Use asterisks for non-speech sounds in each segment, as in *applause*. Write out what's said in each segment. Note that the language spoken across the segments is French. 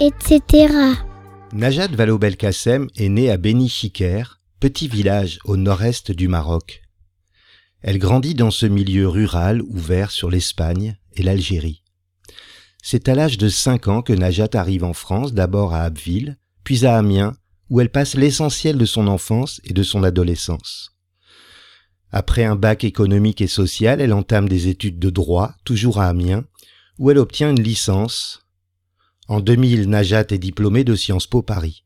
Etc. Najat Vallaud-Belkacem est née à Beni Chiker, petit village au nord-est du Maroc. Elle grandit dans ce milieu rural ouvert sur l'Espagne et l'Algérie. C'est à l'âge de 5 ans que Najat arrive en France, d'abord à Abbeville, puis à Amiens, où elle passe l'essentiel de son enfance et de son adolescence. Après un bac économique et social, elle entame des études de droit, toujours à Amiens, où elle obtient une licence. En 2000, Najat est diplômée de Sciences Po Paris.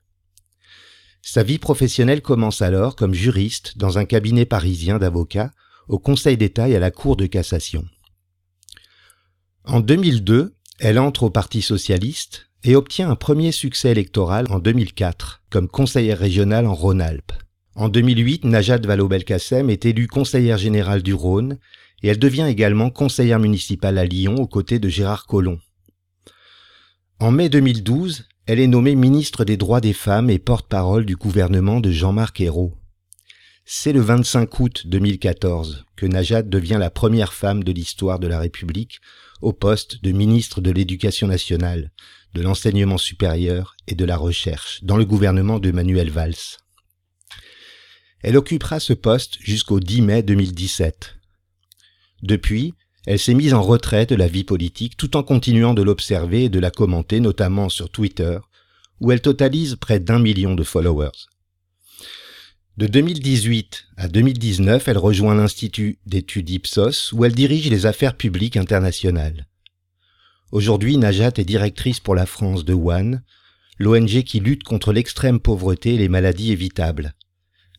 Sa vie professionnelle commence alors comme juriste dans un cabinet parisien d'avocats au Conseil d'État et à la Cour de cassation. En 2002, elle entre au Parti socialiste et obtient un premier succès électoral en 2004 comme conseillère régionale en Rhône-Alpes. En 2008, Najat Vallaud-Belkacem est élue conseillère générale du Rhône et elle devient également conseillère municipale à Lyon aux côtés de Gérard Collomb. En mai 2012, elle est nommée ministre des droits des femmes et porte-parole du gouvernement de Jean-Marc Ayrault. C'est le 25 août 2014 que Najat devient la première femme de l'histoire de la République au poste de ministre de l'Éducation nationale, de l'enseignement supérieur et de la recherche dans le gouvernement de Manuel Valls. Elle occupera ce poste jusqu'au 10 mai 2017. Depuis, elle s'est mise en retrait de la vie politique tout en continuant de l'observer et de la commenter notamment sur Twitter, où elle totalise près d'un million de followers. De 2018 à 2019, elle rejoint l'Institut d'études Ipsos où elle dirige les affaires publiques internationales. Aujourd'hui, Najat est directrice pour la France de One, l'ONG qui lutte contre l'extrême pauvreté et les maladies évitables.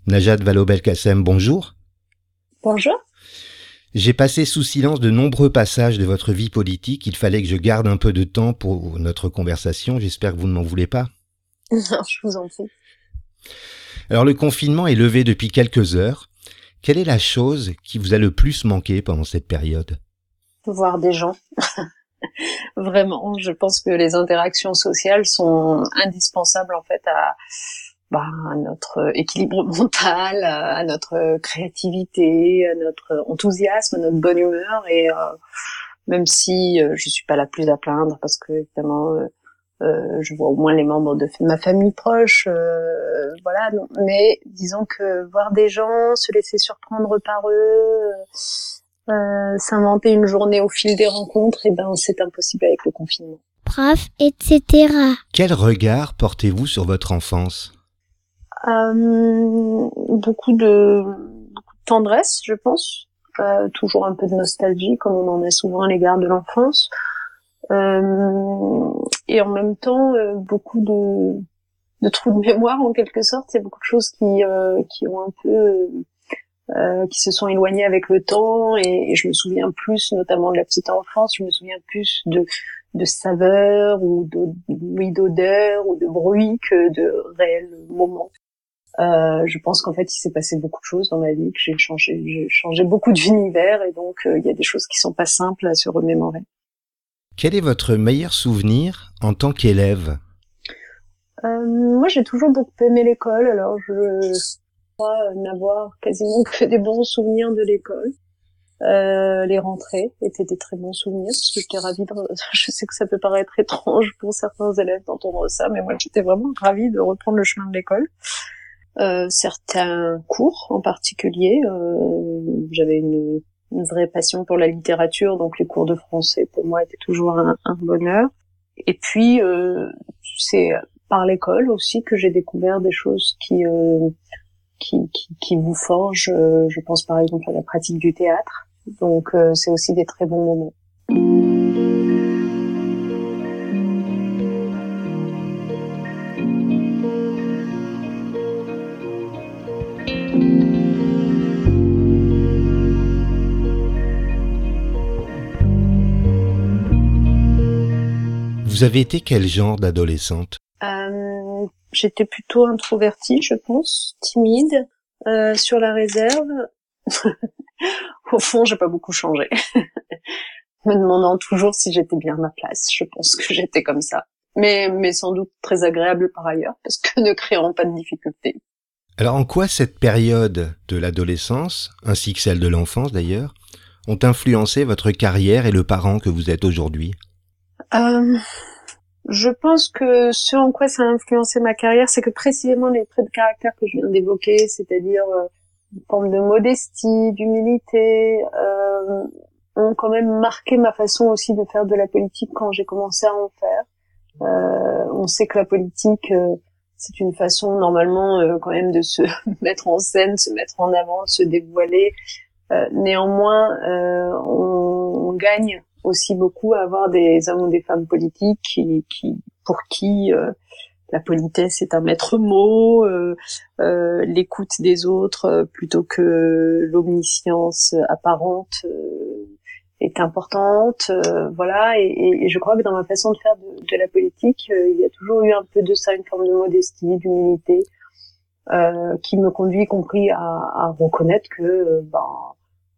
Najat Vallaud-Belkacem, bonjour. Bonjour. J'ai passé sous silence de nombreux passages de votre vie politique. Il fallait que je garde un peu de temps pour notre conversation. J'espère que vous ne m'en voulez pas. *laughs* Non, je vous en prie. Alors le confinement est levé depuis quelques heures. Quelle est la chose qui vous a le plus manqué pendant cette période? Voir des gens. *laughs* Vraiment, je pense que les interactions sociales sont indispensables en fait à, bah, à notre équilibre mental, à notre créativité, à notre enthousiasme, à notre bonne humeur et euh, même si euh, je suis pas la plus à plaindre parce que évidemment euh, euh, je vois au moins les membres de ma famille proche, euh, voilà. Mais disons que voir des gens, se laisser surprendre par eux, euh, s'inventer une journée au fil des rencontres, et eh ben c'est impossible avec le confinement. Prof, etc. Quel regard portez-vous sur votre enfance? Beaucoup de beaucoup de tendresse, je pense. toujours un peu de nostalgie, comme on en a souvent à l'égard de l'enfance. Euh, et en même temps euh, beaucoup de, de trous de mémoire en quelque sorte. C'est beaucoup de choses qui euh, qui ont un peu euh, qui se sont éloignées avec le temps et, je me souviens plus, notamment de la petite enfance, je me souviens plus de de saveurs ou d'odeurs ou de bruit que de réels moments. Euh, je pense qu'en fait, il s'est passé beaucoup de choses dans ma vie, que j'ai changé, j'ai changé beaucoup d'univers, et donc il y a des choses qui sont pas simples à se remémorer. Quel est votre meilleur souvenir en tant qu'élève? Euh, Moi, j'ai toujours beaucoup aimé l'école, alors je crois n'avoir quasiment que des bons souvenirs de l'école. Euh, les rentrées étaient des très bons souvenirs parce que j'étais ravie de... *laughs* Je sais que ça peut paraître étrange pour certains élèves d'entendre ça, mais moi j'étais vraiment ravie de reprendre le chemin de l'école. Euh, certains cours en particulier, euh, j'avais une une vraie passion pour la littérature, donc les cours de français pour moi étaient toujours un, bonheur. Et puis euh, c'est par l'école aussi que j'ai découvert des choses qui, euh, qui, qui, qui, vous forgent. Euh, je pense par exemple à la pratique du théâtre. Donc c'est aussi des très bons moments. Vous avez été quel genre d'adolescente? Euh, J'étais plutôt introvertie, je pense, timide, euh, sur la réserve. *laughs* Au fond, j'ai pas beaucoup changé. *laughs* Me demandant toujours si j'étais bien à ma place. Je pense que j'étais comme ça. Mais, mais sans doute très agréable par ailleurs, parce que ne créant pas de difficultés. Alors en quoi cette période de l'adolescence, ainsi que celle de l'enfance d'ailleurs, ont influencé votre carrière et le parent que vous êtes aujourd'hui? Euh, je pense que ce en quoi ça a influencé ma carrière, c'est que précisément les traits de caractère que je viens d'évoquer, c'est-à-dire euh, une forme de modestie, d'humilité, euh, ont quand même marqué ma façon aussi de faire de la politique quand j'ai commencé à en faire. Euh, on sait que la politique, euh, c'est une façon normalement euh, quand même de se *laughs* mettre en scène, se mettre en avant, se dévoiler. néanmoins, on, on gagne aussi beaucoup à avoir des hommes ou des femmes politiques qui, qui pour qui euh, la politesse est un maître mot, euh, euh, l'écoute des autres plutôt que l'omniscience apparente est importante, voilà. Et, et, je crois que dans ma façon de faire de, de la politique, il y a toujours eu un peu de ça, une forme de modestie, d'humilité, qui me conduit, y compris à, à reconnaître que, ben,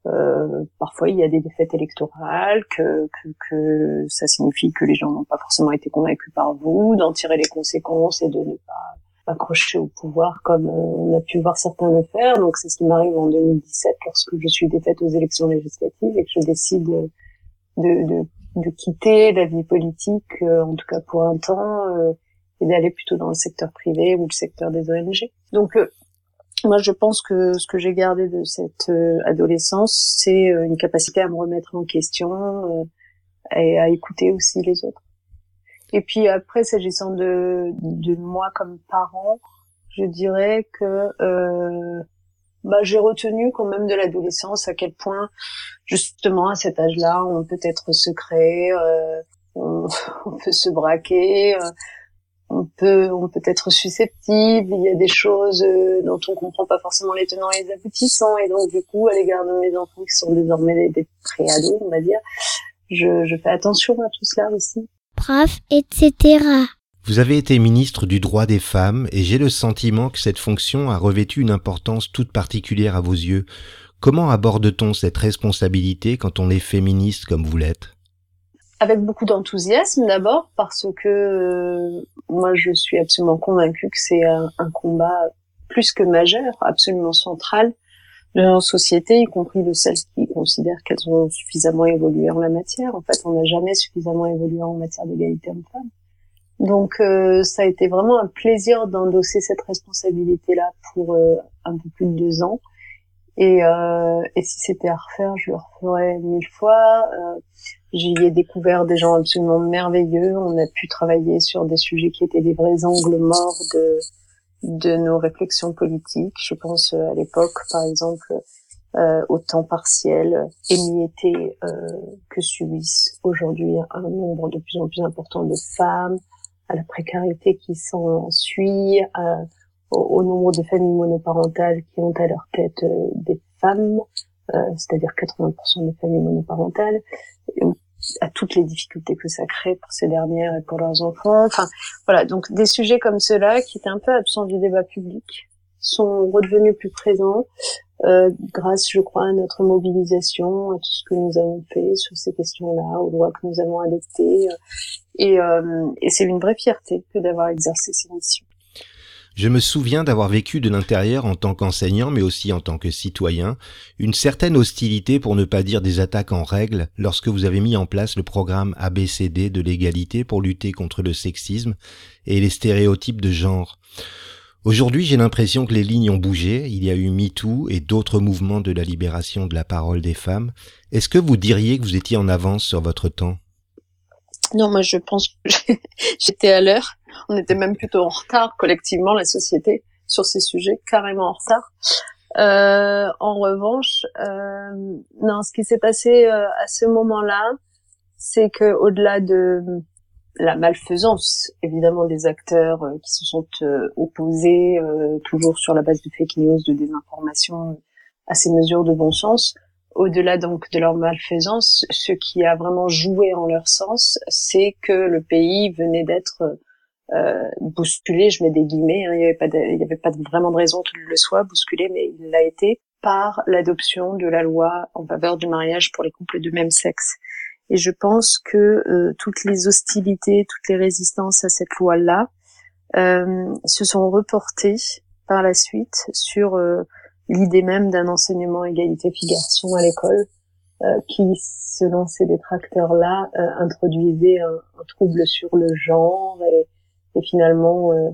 euh, parfois, il y a des défaites électorales, que, que, que ça signifie que les gens n'ont pas forcément été convaincus par vous, d'en tirer les conséquences et de ne pas accrocher au pouvoir comme euh, on a pu voir certains le faire. Donc c'est ce qui m'arrive en 2017 lorsque je suis défaite aux élections législatives et que je décide de, de, de, quitter la vie politique, euh, en tout cas pour un temps, et d'aller plutôt dans le secteur privé ou le secteur des ONG. Donc moi, je pense que ce que j'ai gardé de cette euh, adolescence, c'est euh, une capacité à me remettre en question euh, et à écouter aussi les autres. Et puis après, s'agissant de, de moi comme parent, je dirais que bah, j'ai retenu quand même de l'adolescence à quel point, justement, à cet âge-là, on peut être secret, on, *laughs* on, peut se braquer on peut on peut être susceptible, il y a des choses euh, dont on comprend pas forcément les tenants et les aboutissants, et donc du coup à l'égard de mes enfants qui sont désormais des, préados, on va dire, je, je fais attention à tout cela aussi. Prof, etc. Vous avez été ministre du droit des femmes et j'ai le sentiment que cette fonction a revêtu une importance toute particulière à vos yeux. Comment aborde-t-on cette responsabilité quand on est féministe comme vous l'êtes? Avec beaucoup d'enthousiasme d'abord parce que euh, moi je suis absolument convaincue que c'est un, combat plus que majeur, absolument central de nos sociétés, y compris de celles qui considèrent qu'elles ont suffisamment évolué en la matière. En fait, on n'a jamais suffisamment évolué en matière d'égalité homme-femme. Donc euh, ça a été vraiment un plaisir d'endosser cette responsabilité-là pour euh, un peu plus de deux ans. Et, et si c'était à refaire, je le referais mille fois. J'y ai découvert des gens absolument merveilleux. On a pu travailler sur des sujets qui étaient des vrais angles morts de, de nos réflexions politiques. Je pense euh, à l'époque, par exemple, euh, au temps partiel émietté euh, que subissent aujourd'hui un nombre de plus en plus important de femmes, à la précarité qui s'ensuit, au, au, nombre de familles monoparentales qui ont à leur tête euh, des femmes, c'est-à-dire 80% des familles monoparentales, à toutes les difficultés que ça crée pour ces dernières et pour leurs enfants. Enfin, voilà, donc des sujets comme ceux-là, qui étaient un peu absents du débat public, sont redevenus plus présents euh, grâce, je crois, à notre mobilisation, à tout ce que nous avons fait sur ces questions-là, aux lois que nous avons adoptées. Et, euh, et c'est une vraie fierté que d'avoir exercé ces missions. Je me souviens d'avoir vécu de l'intérieur en tant qu'enseignant, mais aussi en tant que citoyen, une certaine hostilité, pour ne pas dire des attaques en règle, lorsque vous avez mis en place le programme ABCD de l'égalité pour lutter contre le sexisme et les stéréotypes de genre. Aujourd'hui, j'ai l'impression que les lignes ont bougé, il y a eu MeToo et d'autres mouvements de la libération de la parole des femmes. Est-ce que vous diriez que vous étiez en avance sur votre temps? Non, moi je pense que *laughs* j'étais à l'heure On était même plutôt en retard collectivement, la société, sur ces sujets, carrément en retard. Euh, en revanche, euh, non, ce qui s'est passé euh, à ce moment-là, c'est que au-delà de la malfaisance, évidemment, des acteurs euh, qui se sont euh, opposés, toujours sur la base de fake news, de désinformation, à ces mesures de bon sens, au-delà donc de leur malfaisance, ce qui a vraiment joué en leur sens, c'est que le pays venait d'être euh, bousculé, je mets des guillemets, hein, il n'y avait pas, il y avait pas vraiment de raison qu'il le soit bousculé, mais il l'a été par l'adoption de la loi en faveur du mariage pour les couples de même sexe. Et je pense que euh, toutes les hostilités, toutes les résistances à cette loi-là euh, se sont reportées par la suite sur euh, l'idée même d'un enseignement égalité filles-garçons à l'école, euh, qui, selon ces détracteurs-là, introduisait un, un, trouble sur le genre et, et finalement euh,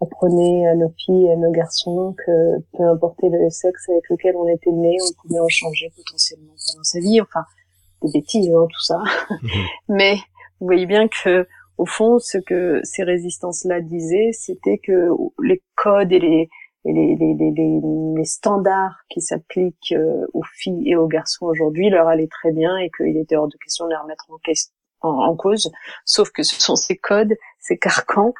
apprenait à nos filles et à nos garçons que peu importe le sexe avec lequel on était né, on pouvait en changer potentiellement pendant sa vie. Enfin, des bêtises, hein, tout ça. Mhm. *laughs* Mais vous voyez bien que au fond, ce que ces résistances-là disaient, c'était que les codes et les, et les, les, les, les, standards qui s'appliquent euh, aux filles et aux garçons aujourd'hui leur allaient très bien et qu'il était hors de question de les remettre en, cause, sauf que ce sont ces codes, ces carcans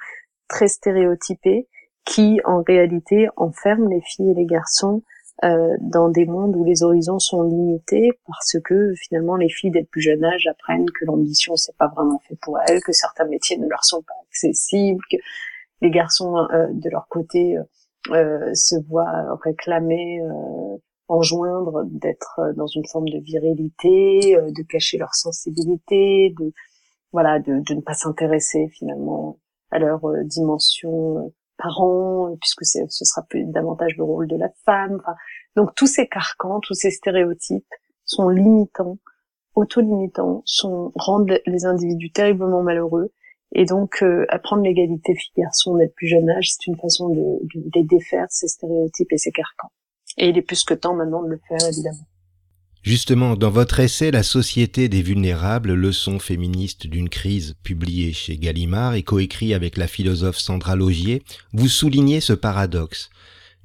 très stéréotypés qui, en réalité, enferment les filles et les garçons euh, dans des mondes où les horizons sont limités parce que finalement les filles dès le plus jeune âge apprennent que l'ambition c'est pas vraiment fait pour elles, que certains métiers ne leur sont pas accessibles, que les garçons euh, de leur côté euh, se voient réclamer euh, enjoindre d'être euh, dans une forme de virilité, euh, de cacher leur sensibilité, de voilà, de, de ne pas s'intéresser finalement à leur euh, dimension parent, puisque ce sera plus davantage le rôle de la femme. donc tous ces carcans, tous ces stéréotypes sont limitants, auto-limitants, sont rendent les individus terriblement malheureux. Et donc apprendre l'égalité fille-garçon dès le plus jeune âge, c'est une façon de, de, de défaire ces stéréotypes et ces carcans. Et il est plus que temps maintenant de le faire, évidemment. Justement, dans votre essai La société des vulnérables, leçon féministe d'une crise, publié chez Gallimard et coécrit avec la philosophe Sandra Logier, vous soulignez ce paradoxe.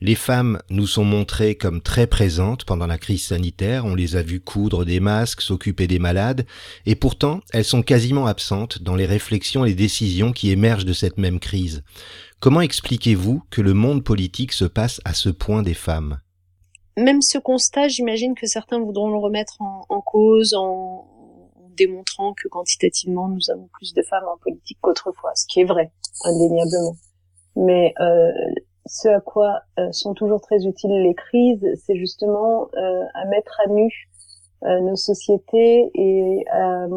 Les femmes nous sont montrées comme très présentes pendant la crise sanitaire, on les a vues coudre des masques, s'occuper des malades, et pourtant elles sont quasiment absentes dans les réflexions et les décisions qui émergent de cette même crise. Comment expliquez-vous que le monde politique se passe à ce point des femmes? Même ce constat, j'imagine que certains voudront le remettre en, cause en, démontrant que quantitativement nous avons plus de femmes en politique qu'autrefois, ce qui est vrai, indéniablement. Mais euh, ce à quoi euh, sont toujours très utiles les crises, c'est justement euh, à mettre à nu nos sociétés et à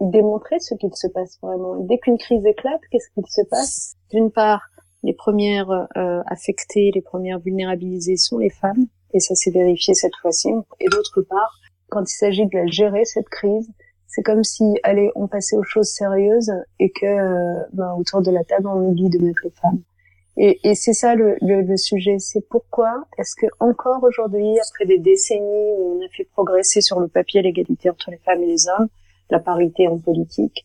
démontrer ce qu'il se passe vraiment. dès qu'une crise éclate, qu'est-ce qu'il se passe? D'une part, les premières affectées, les premières vulnérabilisées sont les femmes et ça s'est vérifié cette fois-ci. Et d'autre part, quand il s'agit de la gérer, cette crise, c'est comme si, allez, on passait aux choses sérieuses et que, euh, ben, autour de la table, on oublie de mettre les femmes. Et, et c'est ça le, le, le sujet, c'est pourquoi est-ce que encore aujourd'hui, après des décennies où on a fait progresser sur le papier l'égalité entre les femmes et les hommes, la parité en politique,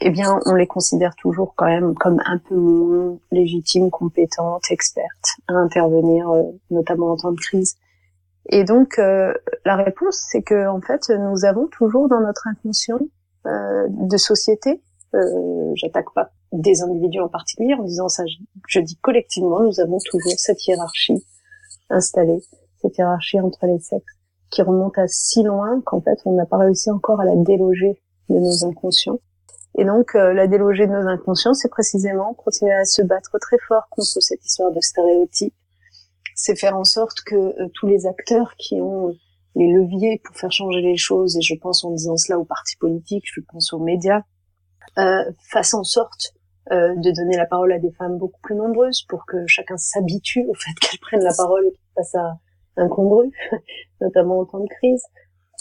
eh bien, on les considère toujours quand même comme un peu moins légitimes, compétentes, expertes à intervenir, euh, notamment en temps de crise. Et donc, euh, la réponse, c'est que en fait, nous avons toujours dans notre inconscient euh, de société, euh, j'attaque pas des individus en particulier en disant ça, je, je dis collectivement, nous avons toujours cette hiérarchie installée, cette hiérarchie entre les sexes, qui remonte à si loin qu'en fait, on n'a pas réussi encore à la déloger de nos inconscients. Et donc, euh, la déloger de nos inconscients, c'est précisément continuer à se battre très fort contre cette histoire de stéréotypes. C'est faire en sorte que euh, tous les acteurs qui ont les leviers pour faire changer les choses, et je pense en disant cela aux partis politiques, je pense aux médias, euh, fassent en sorte euh, de donner la parole à des femmes beaucoup plus nombreuses pour que chacun s'habitue au fait *laughs* qu'elles prennent la parole et qu'elles fassent à incongru, *laughs* notamment en temps de crise.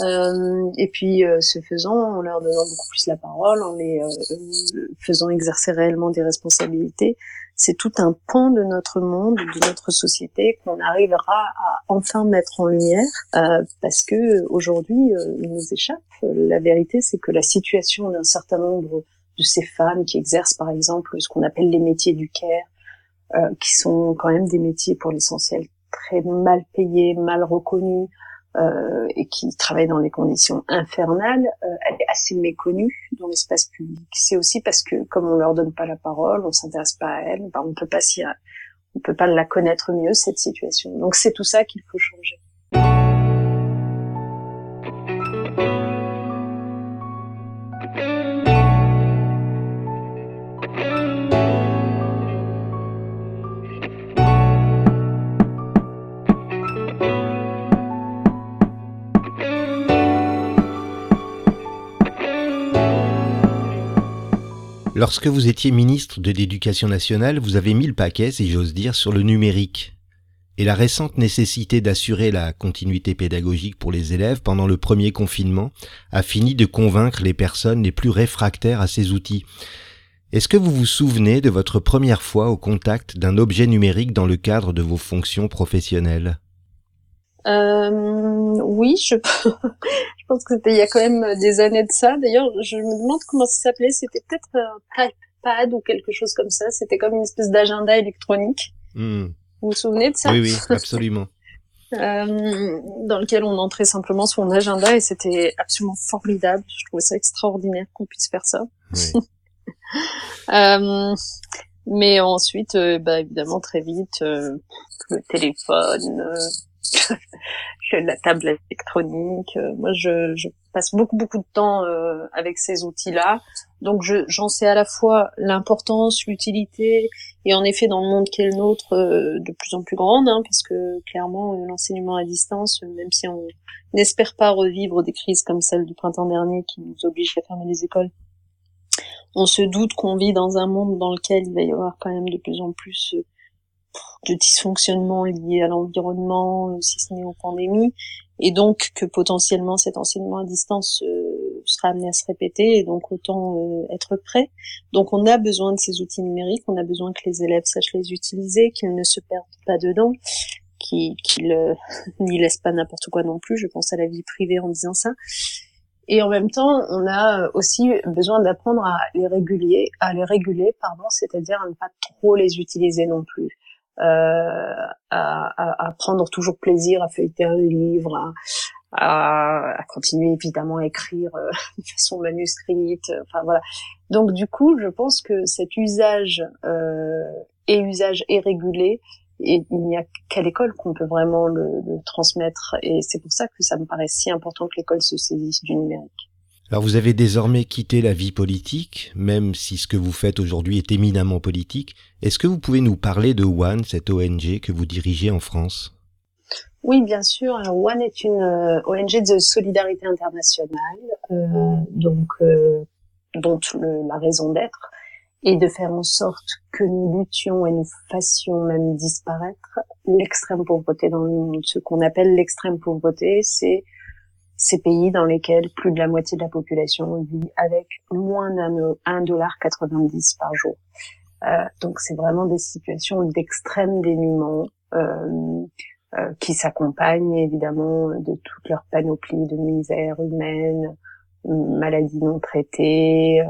Euh, et puis, euh, ce faisant, en leur donnant beaucoup plus la parole, en les euh, faisant exercer réellement des responsabilités, c'est tout un pan de notre monde, de notre société qu'on arrivera à enfin mettre en lumière, parce que aujourd'hui, il nous échappe. La vérité, c'est que la situation d'un certain nombre de ces femmes qui exercent par exemple ce qu'on appelle les métiers du care, euh, qui sont quand même des métiers pour l'essentiel très mal payés, mal reconnus, euh, et qui travaillent dans des conditions infernales, euh, elle est assez méconnue dans l'espace public. C'est aussi parce que comme on leur donne pas la parole, on s'intéresse pas à elle, ben on peut pas s'y, on peut pas la connaître mieux cette situation. Donc c'est tout ça qu'il faut changer. Lorsque vous étiez ministre de l'Éducation nationale, vous avez mis le paquet, si j'ose dire, sur le numérique. Et la récente nécessité d'assurer la continuité pédagogique pour les élèves pendant le premier confinement a fini de convaincre les personnes les plus réfractaires à ces outils. Est-ce que vous vous souvenez de votre première fois au contact d'un objet numérique dans le cadre de vos fonctions professionnelles? Euh, oui, je, *laughs* je pense que c'était il y a quand même des années de ça. D'ailleurs, je me demande comment ça s'appelait. C'était peut-être un Typepad ou quelque chose comme ça. C'était comme une espèce d'agenda électronique. Hmm. Vous vous souvenez de ça? Oui, oui, absolument. *laughs* euh, dans lequel on entrait simplement son agenda et c'était absolument formidable. Je trouvais ça extraordinaire qu'on puisse faire ça. Oui. *laughs* euh, mais ensuite, euh, bah, évidemment, très vite, euh, le téléphone, *laughs* la table électronique. Euh, moi, je, je, passe beaucoup beaucoup de temps euh, avec ces outils-là, donc j'en sais à la fois l'importance, l'utilité, et en effet dans le monde qui est le nôtre, euh, de plus en plus grande, hein, parce que clairement l'enseignement à distance, même si on n'espère pas revivre des crises comme celle du printemps dernier qui nous oblige à fermer les écoles, on se doute qu'on vit dans un monde dans lequel il va y avoir quand même de plus en plus de dysfonctionnements liés à l'environnement, euh, si ce n'est aux pandémies, et donc que potentiellement cet enseignement à distance euh, sera amené à se répéter, et donc autant euh, être prêt. Donc on a besoin de ces outils numériques, on a besoin que les élèves sachent les utiliser, qu'ils ne se perdent pas dedans, qu'ils *laughs* n'y laissent pas n'importe quoi non plus, je pense à la vie privée en disant ça. Et en même temps, on a aussi besoin d'apprendre à les réguler, à les réguler, pardon, c'est-à-dire à ne pas trop les utiliser non plus. Euh, à, à, prendre toujours plaisir à feuilleter un livre, à, à, continuer évidemment à écrire euh, *laughs* de façon manuscrite. Enfin voilà. Donc du coup, je pense que cet usage euh, et usage est régulé. Et il n'y a qu'à l'école qu'on peut vraiment le, le transmettre. Et c'est pour ça que ça me paraît si important que l'école se saisisse du numérique. Alors vous avez désormais quitté la vie politique, même si ce que vous faites aujourd'hui est éminemment politique. Est-ce que vous pouvez nous parler de One, cette ONG que vous dirigez en France? Oui, bien sûr. Alors, One est une euh, ONG de solidarité internationale, euh, donc euh, dont la raison d'être est de faire en sorte que nous luttions et nous fassions même disparaître l'extrême pauvreté dans le monde. Ce qu'on appelle l'extrême pauvreté, c'est ces pays dans lesquels plus de la moitié de la population vit avec moins d'un dollar 90 par jour. Euh, donc c'est vraiment des situations d'extrême dénuement euh, euh, qui s'accompagnent évidemment de toute leur panoplie de misère humaine, maladies non traitées,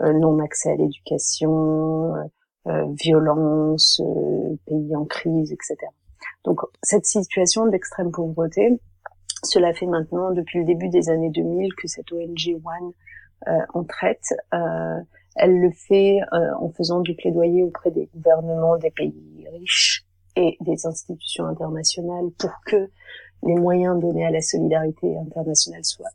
euh, non accès à l'éducation, euh, violence, pays en crise, etc. Donc cette situation d'extrême pauvreté, cela fait maintenant depuis le début des années 2000 que cette ONG One euh, en traite. Euh, elle le fait euh, en faisant du plaidoyer auprès des gouvernements des pays riches et des institutions internationales pour que les moyens donnés à la solidarité internationale soient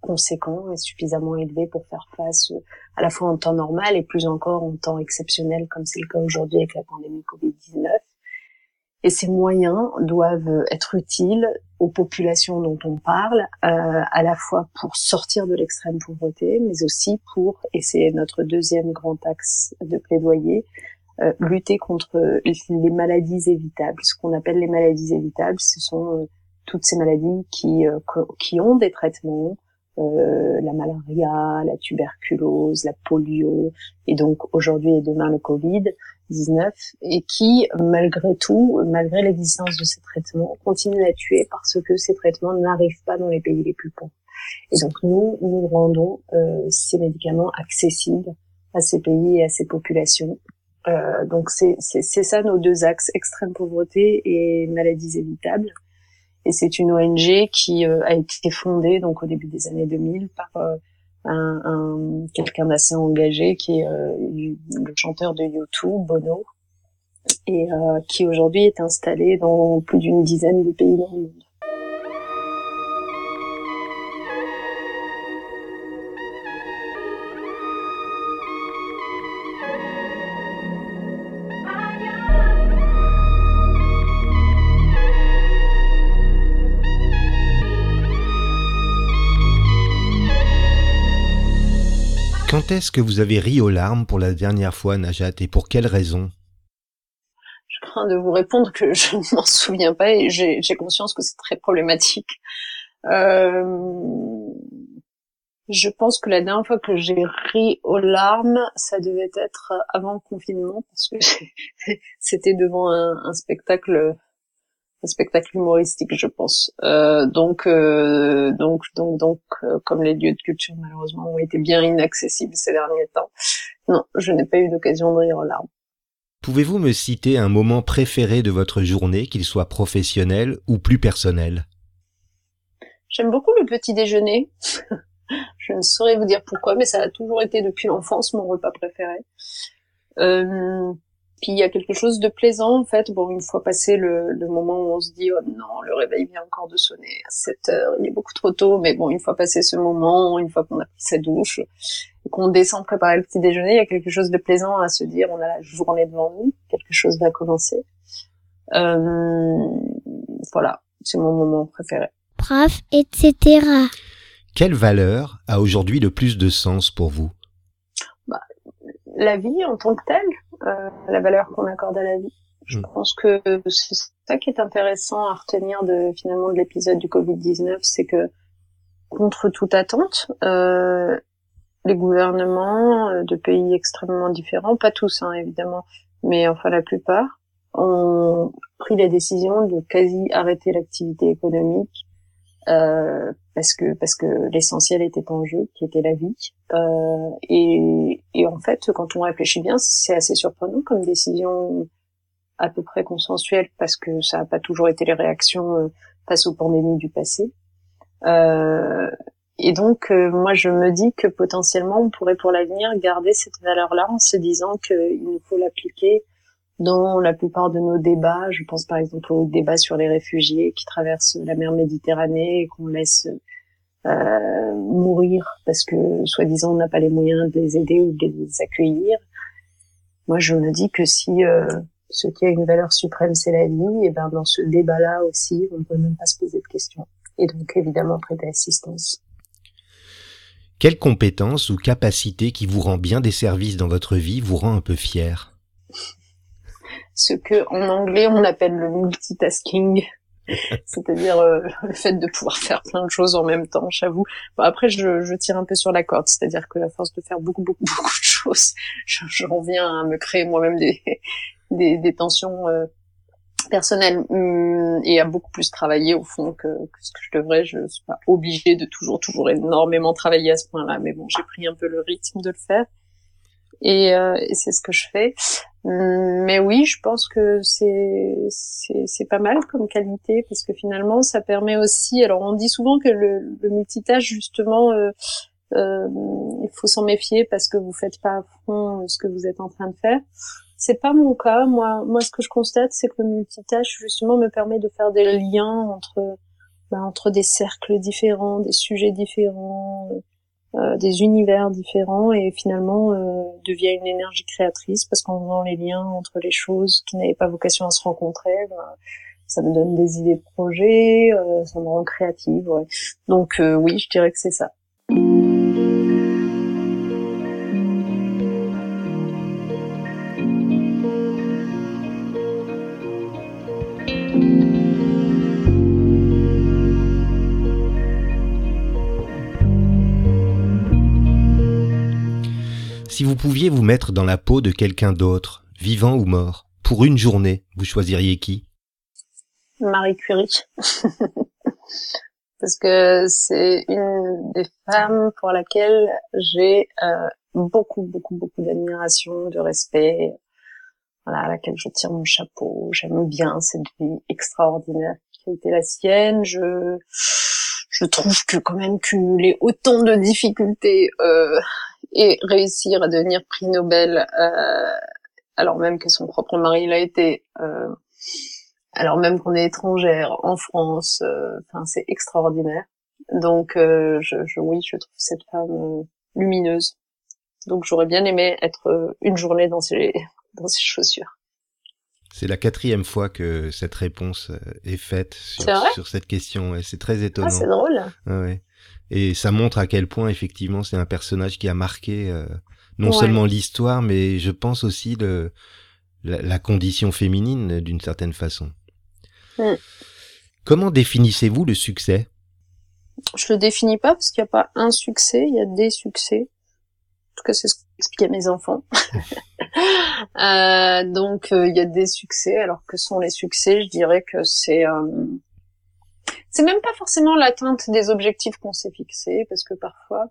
conséquents et suffisamment élevés pour faire face à la fois en temps normal et plus encore en temps exceptionnel comme c'est le cas aujourd'hui avec la pandémie Covid-19. Et ces moyens doivent être utiles aux populations dont on parle, euh, à la fois pour sortir de l'extrême pauvreté, mais aussi pour, et c'est notre deuxième grand axe de plaidoyer, euh, lutter contre les maladies évitables. Ce qu'on appelle les maladies évitables, ce sont euh, toutes ces maladies qui, euh, qui ont des traitements, euh, la malaria, la tuberculose, la polio, et donc aujourd'hui et demain le Covid, 19 et qui, malgré tout, malgré l'existence de ces traitements, continuent à tuer parce que ces traitements n'arrivent pas dans les pays les plus pauvres. Et donc nous, nous rendons euh, ces médicaments accessibles à ces pays et à ces populations. Euh, donc c'est ça nos deux axes, extrême pauvreté et maladies évitables. Et c'est une ONG qui euh, a été fondée donc au début des années 2000 par euh, un, un quelqu'un d'assez engagé qui est euh, le chanteur de YouTube, Bono, et qui aujourd'hui est installé dans plus d'une dizaine de pays dans le monde. Quand est-ce que vous avez ri aux larmes pour la dernière fois, Najat, et pour quelle raison? Je crains de vous répondre que je ne m'en souviens pas et j'ai conscience que c'est très problématique. Euh, je pense que la dernière fois que j'ai ri aux larmes, ça devait être avant le confinement parce que *laughs* c'était devant un spectacle spectacle humoristique, je pense. Euh, donc, euh, donc, donc, donc, euh, comme les lieux de culture malheureusement ont été bien inaccessibles ces derniers temps, non, je n'ai pas eu d'occasion de rire en larmes. Pouvez-vous me citer un moment préféré de votre journée, qu'il soit professionnel ou plus personnel? J'aime beaucoup le petit déjeuner. *laughs* je ne saurais vous dire pourquoi, mais ça a toujours été depuis l'enfance mon repas préféré. Euh, puis il y a quelque chose de plaisant en fait. Bon, une fois passé le, le moment où on se dit oh non, le réveil vient encore de sonner à 7 heures, il est beaucoup trop tôt. Mais bon, une fois passé ce moment, une fois qu'on a pris sa douche, et qu'on descend préparer le petit déjeuner, il y a quelque chose de plaisant à se dire on a la journée devant nous, quelque chose va commencer. Euh, voilà, c'est mon moment préféré. Prof, etc. Quelle valeur a aujourd'hui le plus de sens pour vous? Bah, La vie en tant que telle la valeur qu'on accorde à la vie. Je mm. pense que c'est ça qui est intéressant à retenir de finalement de l'épisode du Covid-19, c'est que contre toute attente, euh, les gouvernements euh, de pays extrêmement différents, pas tous hein, évidemment, mais enfin la plupart, ont pris la décision de quasi arrêter l'activité économique euh, parce que parce que l'essentiel était en jeu, qui était la vie. Euh, et, et, en fait, quand on réfléchit bien, c'est assez surprenant comme décision à peu près consensuelle, parce que ça n'a pas toujours été les réactions euh, face aux pandémies du passé. Euh, et donc, euh, moi, je me dis que potentiellement, on pourrait pour l'avenir garder cette valeur-là en se disant qu'il nous faut l'appliquer dans la plupart de nos débats. Je pense par exemple au débat sur les réfugiés qui traversent la mer Méditerranée et qu'on laisse euh, mourir parce que soi-disant on n'a pas les moyens de les aider ou de les accueillir. Moi, je me dis que si euh, ce qui a une valeur suprême, c'est la vie, et ben dans ce débat-là aussi, on ne peut même pas se poser de questions. Et donc évidemment prêter assistance. Quelle compétence ou capacité qui vous rend bien des services dans votre vie vous rend un peu fier? Ce que en anglais on appelle le multitasking. *laughs* c'est-à-dire euh, le fait de pouvoir faire plein de choses en même temps, j'avoue. après, je, je, tire un peu sur la corde, c'est-à-dire que à force de faire beaucoup, beaucoup, *laughs* beaucoup de choses, j'en viens à me créer moi-même des, des, des, tensions euh, personnelles hum, et à beaucoup plus travailler au fond que, que, ce que je devrais. Je suis pas obligée de toujours, toujours énormément travailler à ce point-là, mais bon, j'ai pris un peu le rythme de le faire et, euh, et c'est ce que je fais. Mais oui, je pense que c'est c'est pas mal comme qualité parce que finalement ça permet aussi. Alors on dit souvent que le, le multitâche justement euh, euh, il faut s'en méfier parce que vous faites pas à fond ce que vous êtes en train de faire. C'est pas mon cas. Moi, moi, ce que je constate, c'est que le multitâche justement me permet de faire des liens entre bah, entre des cercles différents, des sujets différents, euh, des univers différents et finalement euh, devient une énergie créatrice parce qu'en faisant les liens entre les choses qui n'avaient pas vocation à se rencontrer, ben, ça me donne des idées de projets, euh, ça me rend créative. Ouais. Donc oui, je dirais que c'est ça. Vous pouviez vous mettre dans la peau de quelqu'un d'autre, vivant ou mort, pour une journée, vous choisiriez qui? Marie Curie. *laughs* Parce que c'est une des femmes pour laquelle j'ai euh, beaucoup, beaucoup, beaucoup d'admiration, de respect, voilà, à laquelle je tire mon chapeau. J'aime bien cette vie extraordinaire qui a été la sienne. Je, je trouve que quand même cumuler autant de difficultés euh, et réussir à devenir prix Nobel, euh, alors même que son propre mari l'a été, euh, alors même qu'on est étrangère en France, euh, enfin c'est extraordinaire. Donc euh, je, je, oui, je trouve cette femme euh, lumineuse. Donc j'aurais bien aimé être une journée dans ses *laughs* dans ses chaussures. C'est la quatrième fois que cette réponse est faite sur, sur cette question et c'est très étonnant. Ah, c'est drôle. Ah ouais. Et ça montre à quel point effectivement c'est un personnage qui a marqué euh, non seulement l'histoire, mais je pense aussi le, la, condition féminine d'une certaine façon. Mm. Comment définissez-vous le succès? Je le définis pas parce qu'il n'y a pas un succès, il y a des succès. En tout cas, c'est ce qu'expliquaient mes enfants. *laughs* euh, donc, euh, il y a des succès. Alors, que sont les succès? Je dirais que c'est euh, c'est même pas forcément l'atteinte des objectifs qu'on s'est fixés, parce que parfois,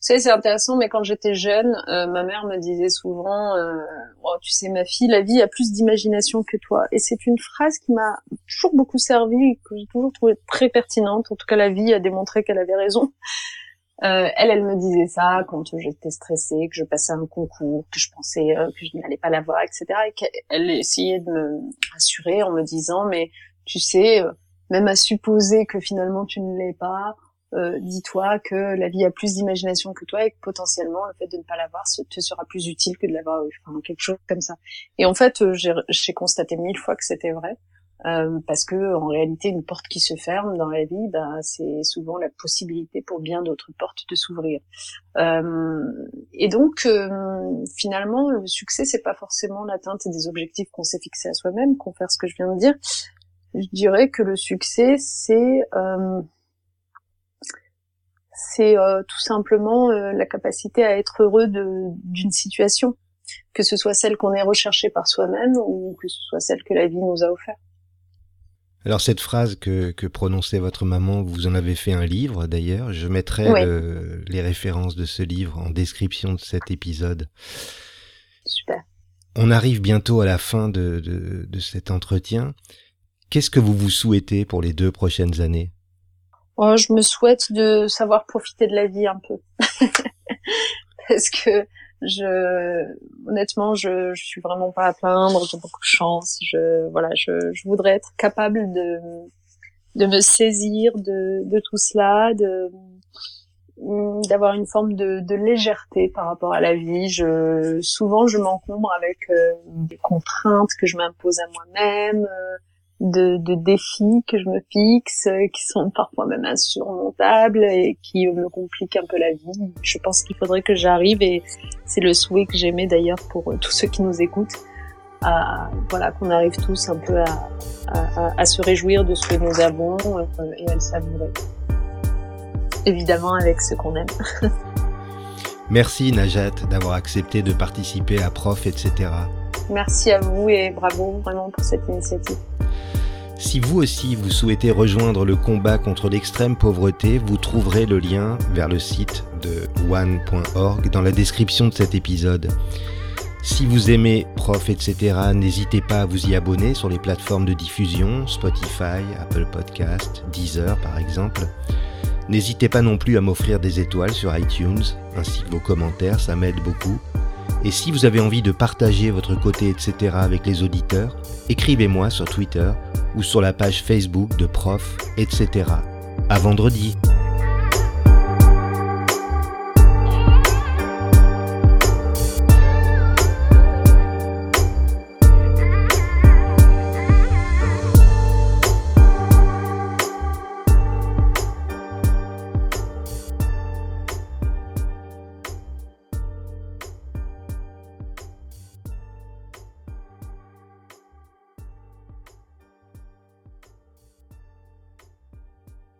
tu c'est intéressant, mais quand j'étais jeune, euh, ma mère me disait souvent, euh, oh, tu sais, ma fille, la vie a plus d'imagination que toi. Et c'est une phrase qui m'a toujours beaucoup servi, que j'ai toujours trouvé très pertinente. En tout cas, la vie a démontré qu'elle avait raison. Euh, elle, elle me disait ça quand j'étais stressée, que je passais un concours, que je pensais que je n'allais pas l'avoir, etc. Et qu'elle essayait de me rassurer en me disant, mais tu sais, même à supposer que finalement tu ne l'es pas, euh, dis-toi que la vie a plus d'imagination que toi et que potentiellement le fait de ne pas l'avoir te sera plus utile que de l'avoir enfin quelque chose comme ça. Et en fait, euh, j'ai constaté mille fois que c'était vrai. Euh, parce que en réalité, une porte qui se ferme dans la vie, bah, c'est souvent la possibilité pour bien d'autres portes de s'ouvrir. Euh, et donc, euh, finalement, le succès, c'est pas forcément l'atteinte des objectifs qu'on s'est fixés à soi-même, qu'on fait ce que je viens de dire, je dirais que le succès, c'est euh, c'est euh, tout simplement euh, la capacité à être heureux d'une situation, que ce soit celle qu'on est recherché par soi-même ou que ce soit celle que la vie nous a offerte. Alors cette phrase que, que prononçait votre maman, vous en avez fait un livre d'ailleurs. Je mettrai les références de ce livre en description de cet épisode. Super. On arrive bientôt à la fin de, de, de cet entretien. Qu'est-ce que vous vous souhaitez pour les deux prochaines années? Oh, Je me souhaite de savoir profiter de la vie un peu. *laughs* Parce que je honnêtement je, je suis vraiment pas à plaindre j'ai beaucoup de chance je voilà je, je voudrais être capable de de me saisir de de tout cela de d'avoir une forme de, de légèreté par rapport à la vie je souvent je m'encombre avec euh, des contraintes que je m'impose à moi-même euh, de, de, défis que je me fixe, euh, qui sont parfois même insurmontables et qui me compliquent un peu la vie. Je pense qu'il faudrait que j'arrive, et c'est le souhait que j'aimais d'ailleurs pour euh, tous ceux qui nous écoutent, à, voilà, qu'on arrive tous un peu à, à, à, se réjouir de ce que nous avons euh, et à le savourer. Évidemment avec ce qu'on aime. *laughs* Merci Najat d'avoir accepté de participer à Prof, etc. Merci à vous et bravo vraiment pour cette initiative. Si vous aussi vous souhaitez rejoindre le combat contre l'extrême pauvreté, vous trouverez le lien vers le site de one.org dans la description de cet épisode. Si vous aimez Prof, etc., n'hésitez pas à vous y abonner sur les plateformes de diffusion, Spotify, Apple Podcast, Deezer par exemple. N'hésitez pas non plus à m'offrir des étoiles sur iTunes, ainsi que vos commentaires, ça m'aide beaucoup. Et si vous avez envie de partager votre côté, etc. avec les auditeurs, écrivez-moi sur Twitter ou sur la page Facebook de Prof, etc. À vendredi!